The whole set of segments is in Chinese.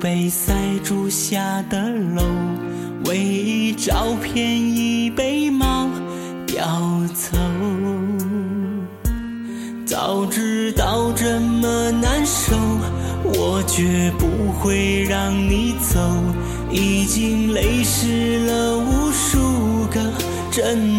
被塞住下的楼，唯一照片已被猫叼走。早知道这么难受，我绝不会让你走。已经泪湿了无数个枕头。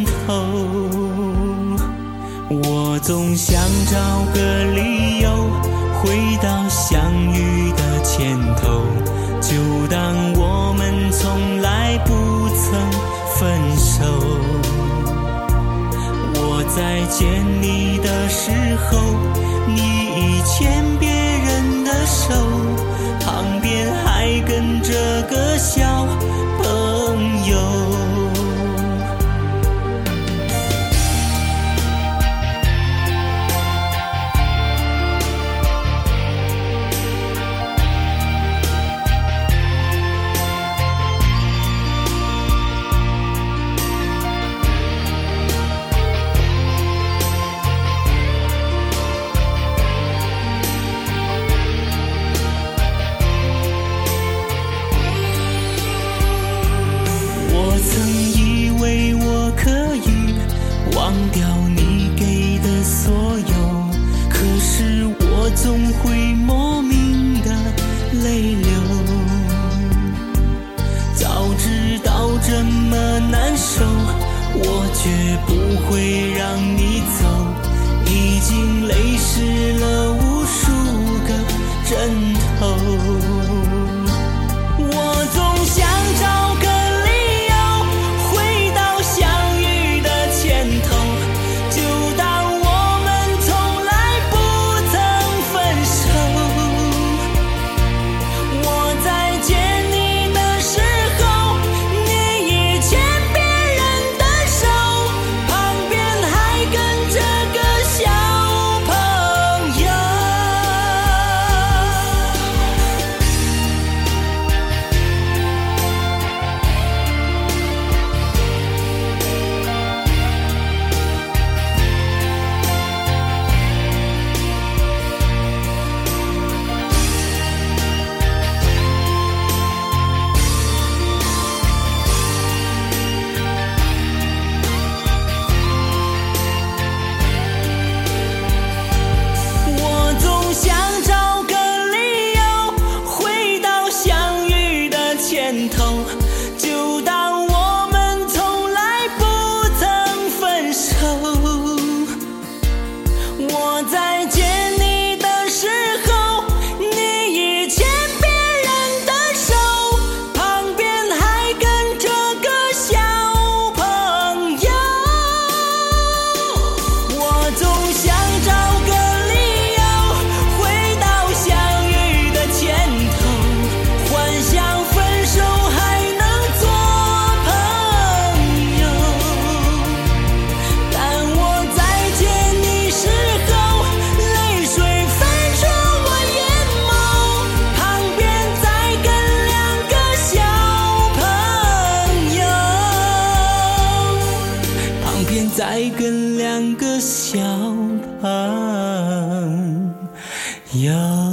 有。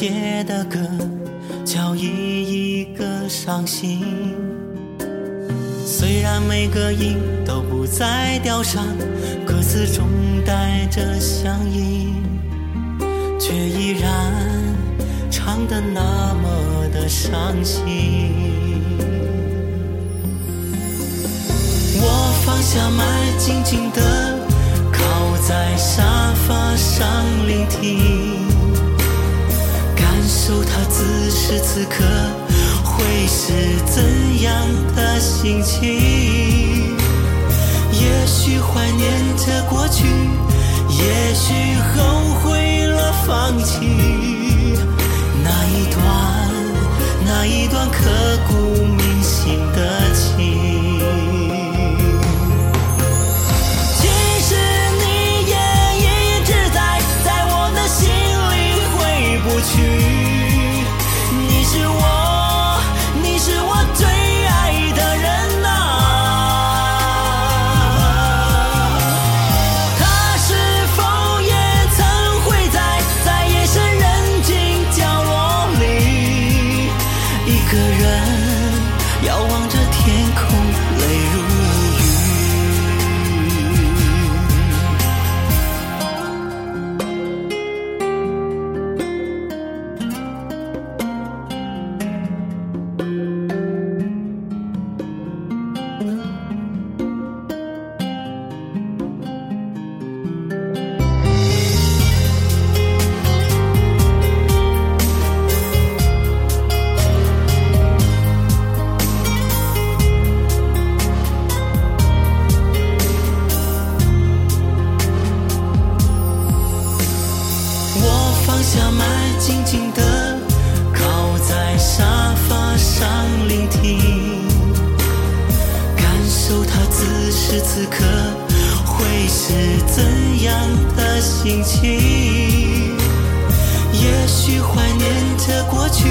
写的歌，叫一一个伤心。虽然每个音都不再调上，歌词中带着乡音，却依然唱得那么的伤心。我放下麦，静静地靠在沙发上聆听。感受他此时此刻会是怎样的心情？也许怀念着过去也许后悔了放弃。那一段那一段刻骨铭着过去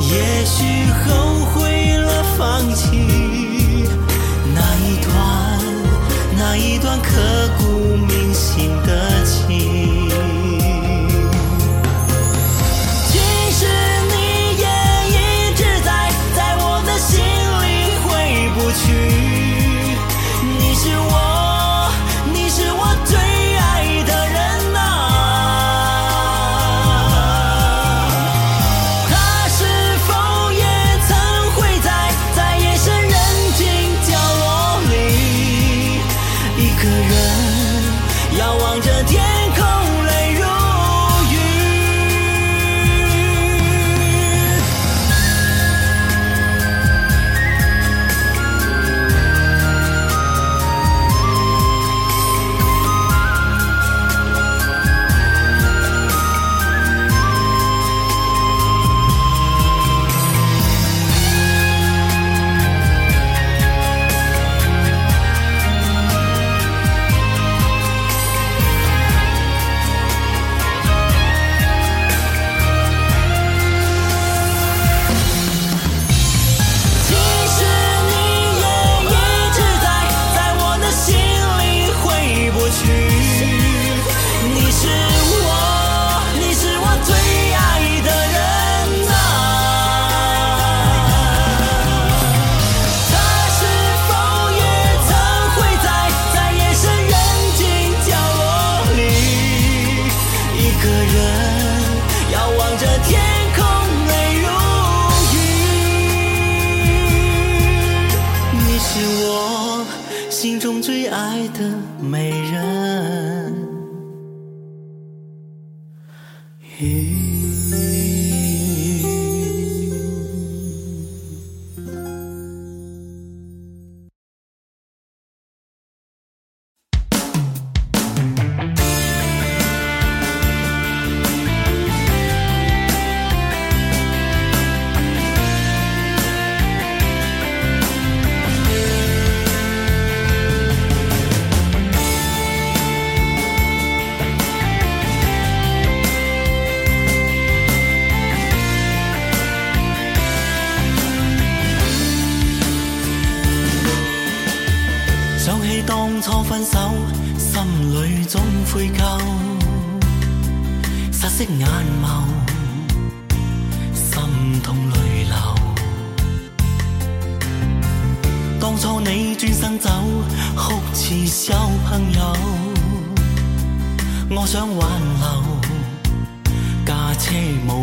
也许后悔了放弃那一段那一段刻骨铭心的情。想挽留。驾车无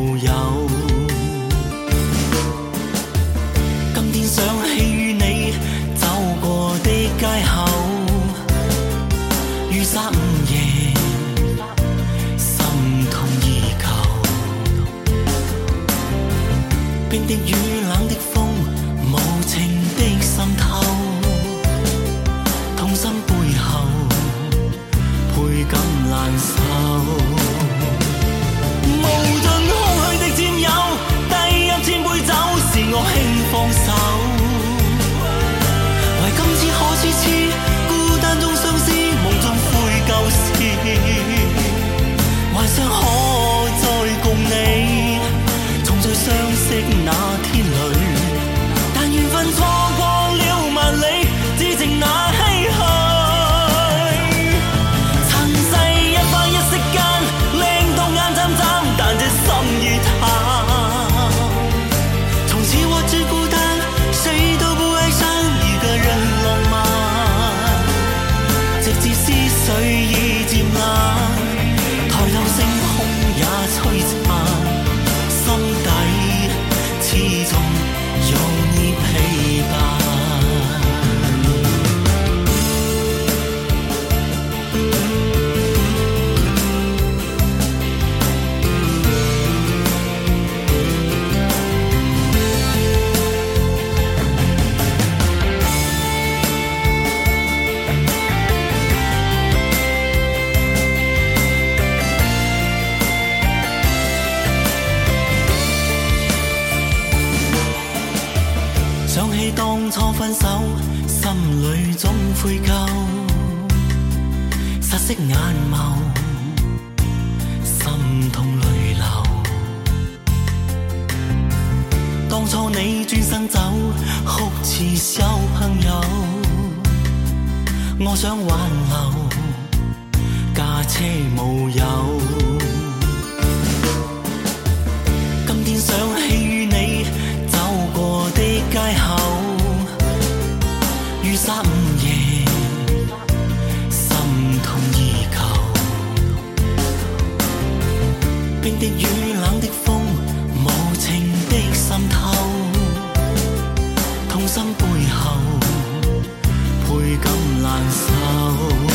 感難受。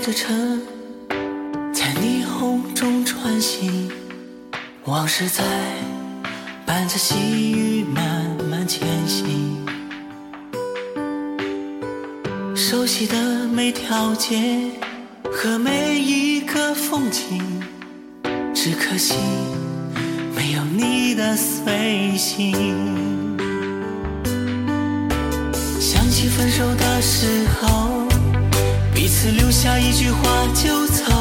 着车在霓虹中穿行往事在伴着细雨慢慢前行。熟悉的每条街和每一个风景只可惜没有你的随行。想起分手的时候此留下一句话就走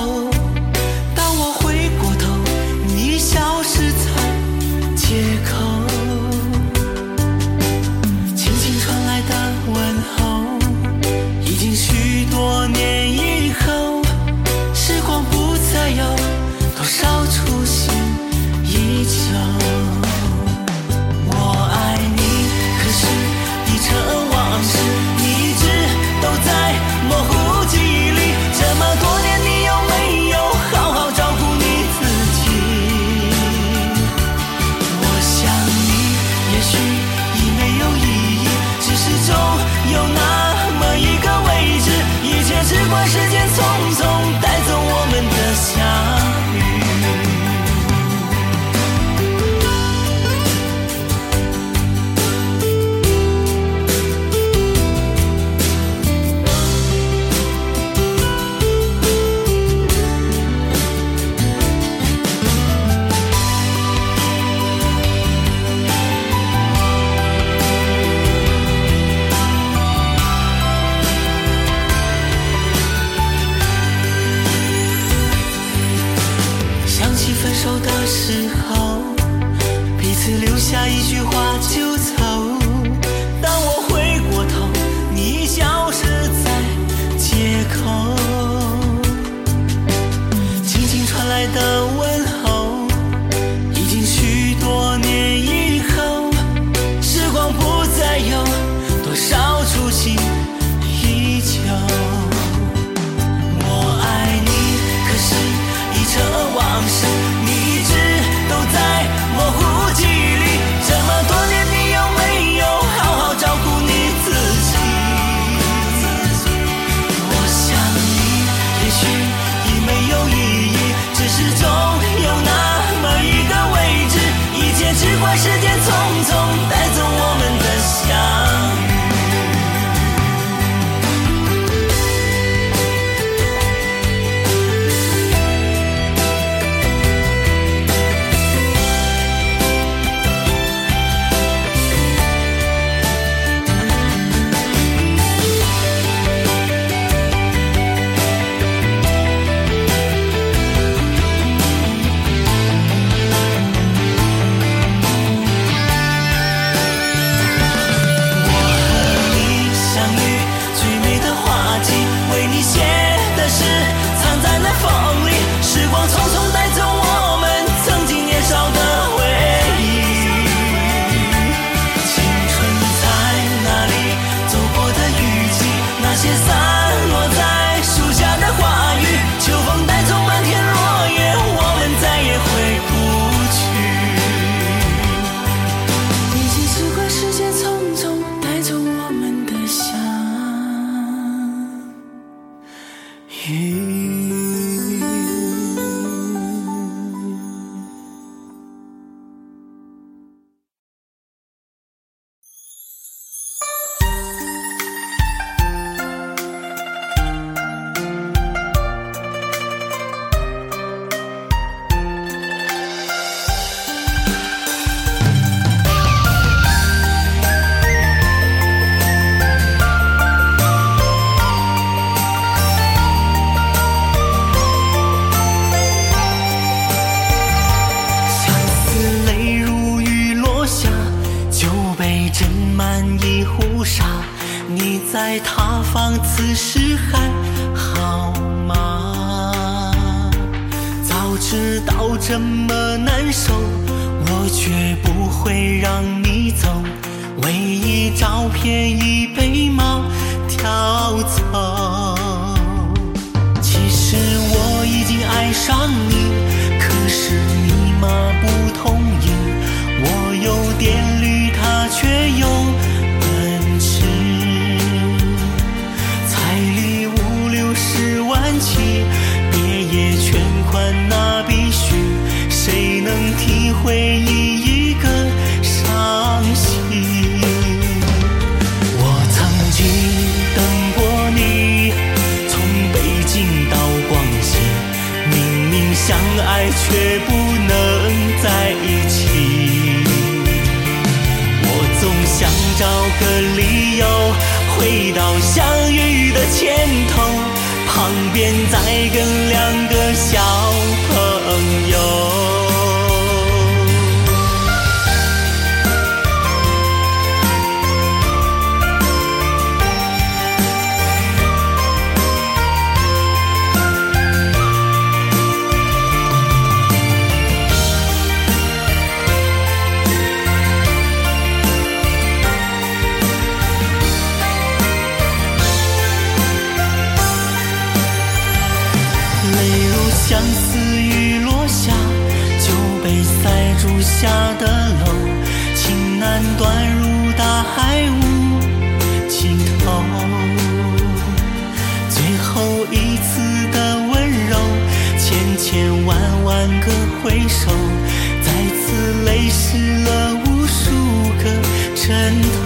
管时间匆匆，带走我们的笑。便宜。回到相遇的前头旁边再跟两个小手再次泪湿了无数个枕头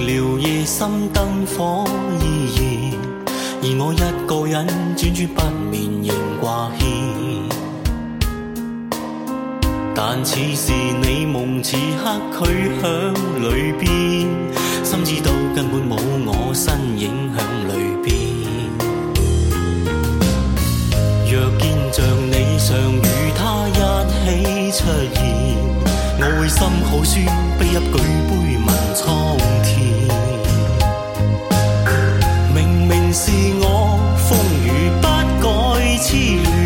聊夜深灯火依然，而我一个人辗转不眠仍挂牵。但此时你梦此刻却响里边，心知道根本冇我身影响里边。若见像你常与他一起出现。我会心好酸悲泣举杯问苍天明明是我风雨不改痴恋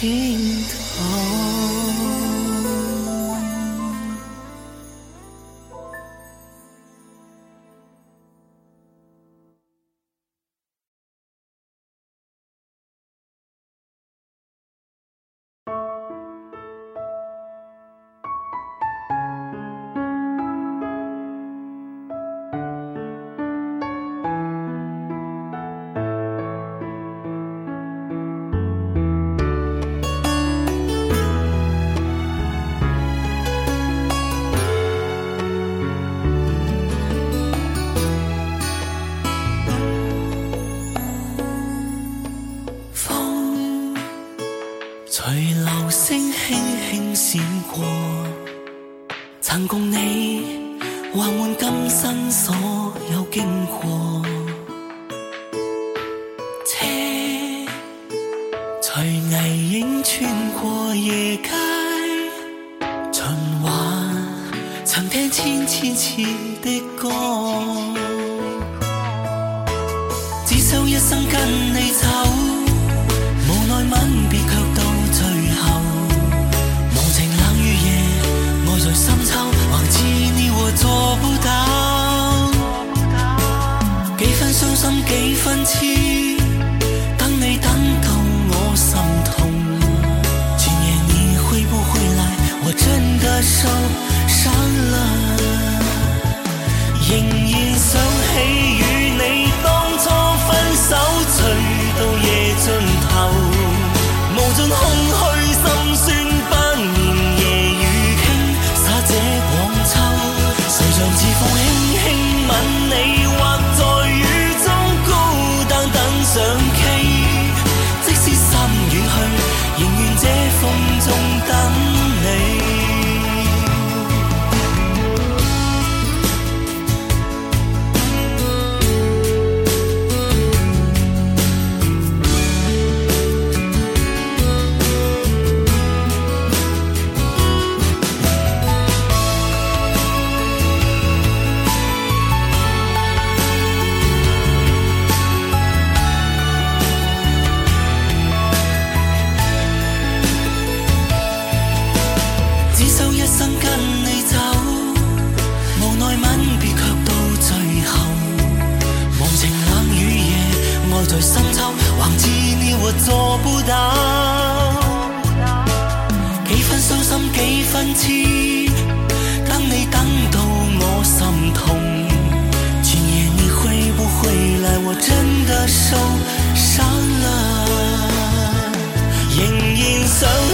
尽头。真挚。当你等到我心痛，今夜你会不会来？我真的受伤了，隐隐想。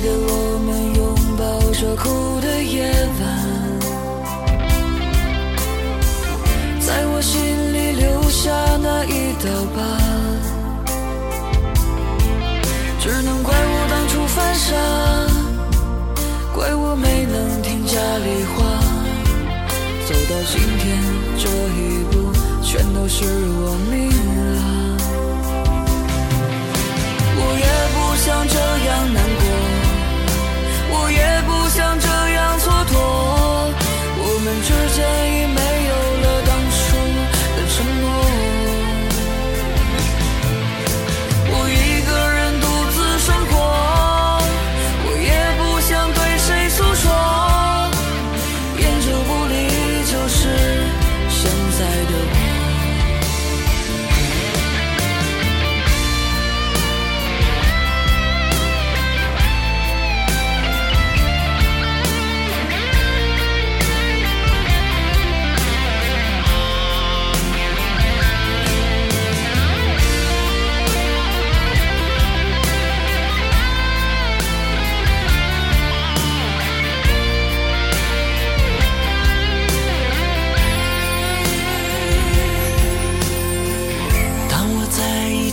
记得我们拥抱着哭的夜晚在我心里留下那一道疤只能怪我当初犯傻怪我没能听家里话。走到今天这一步全都是我命啊。我也不想这样难过。也不想这样蹉跎。我们之间已没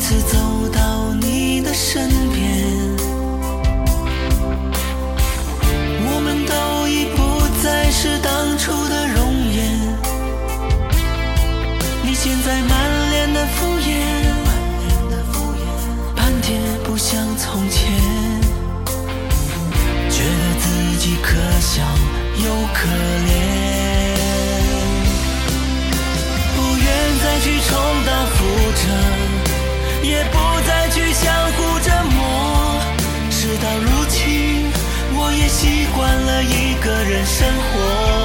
是怎习惯了一个人生活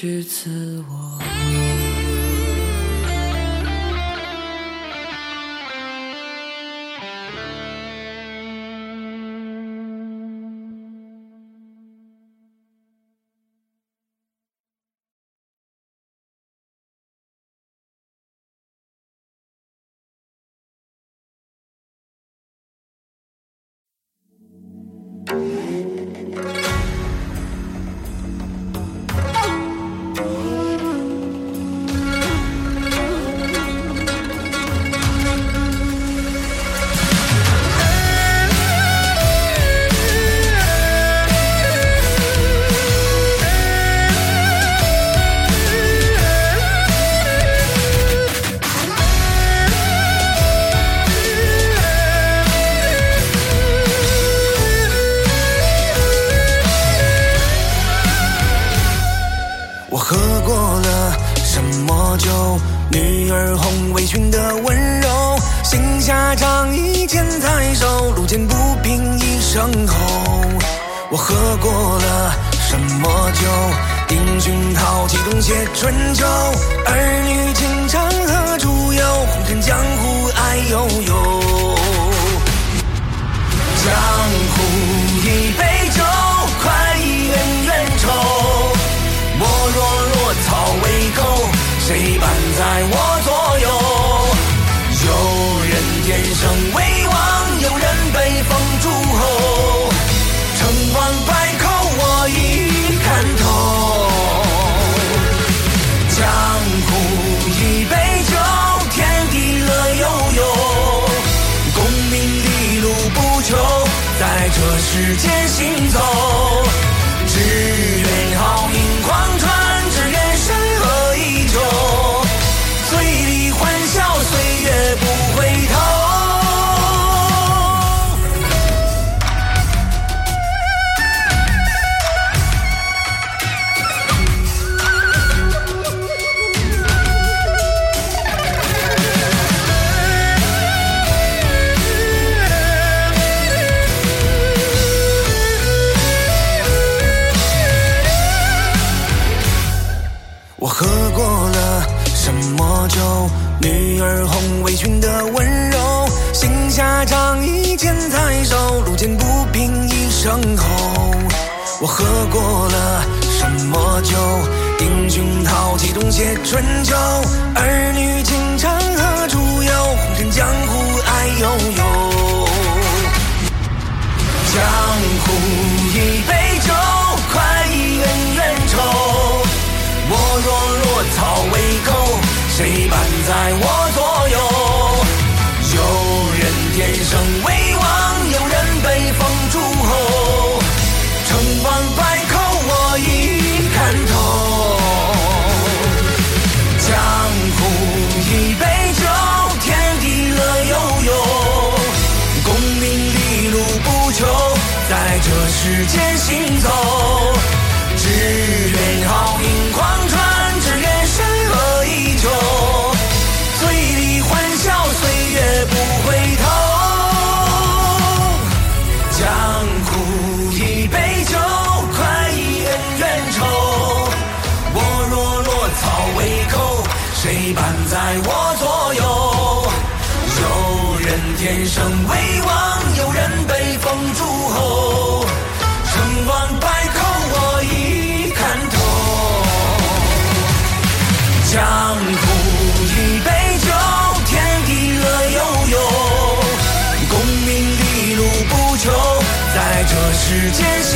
去自我喝过了什么酒？英雄豪气中写春秋，儿女情长何处有？红尘江湖爱悠悠。江湖一杯酒，快意恩怨仇。我若落草为寇，谁伴在我世间行走。只愿好运狂川，只愿山河依旧。醉里欢笑，岁月不回头。江湖一杯酒，快意恩怨仇。我若落草为寇，谁伴在我左右？有人天生为王，间。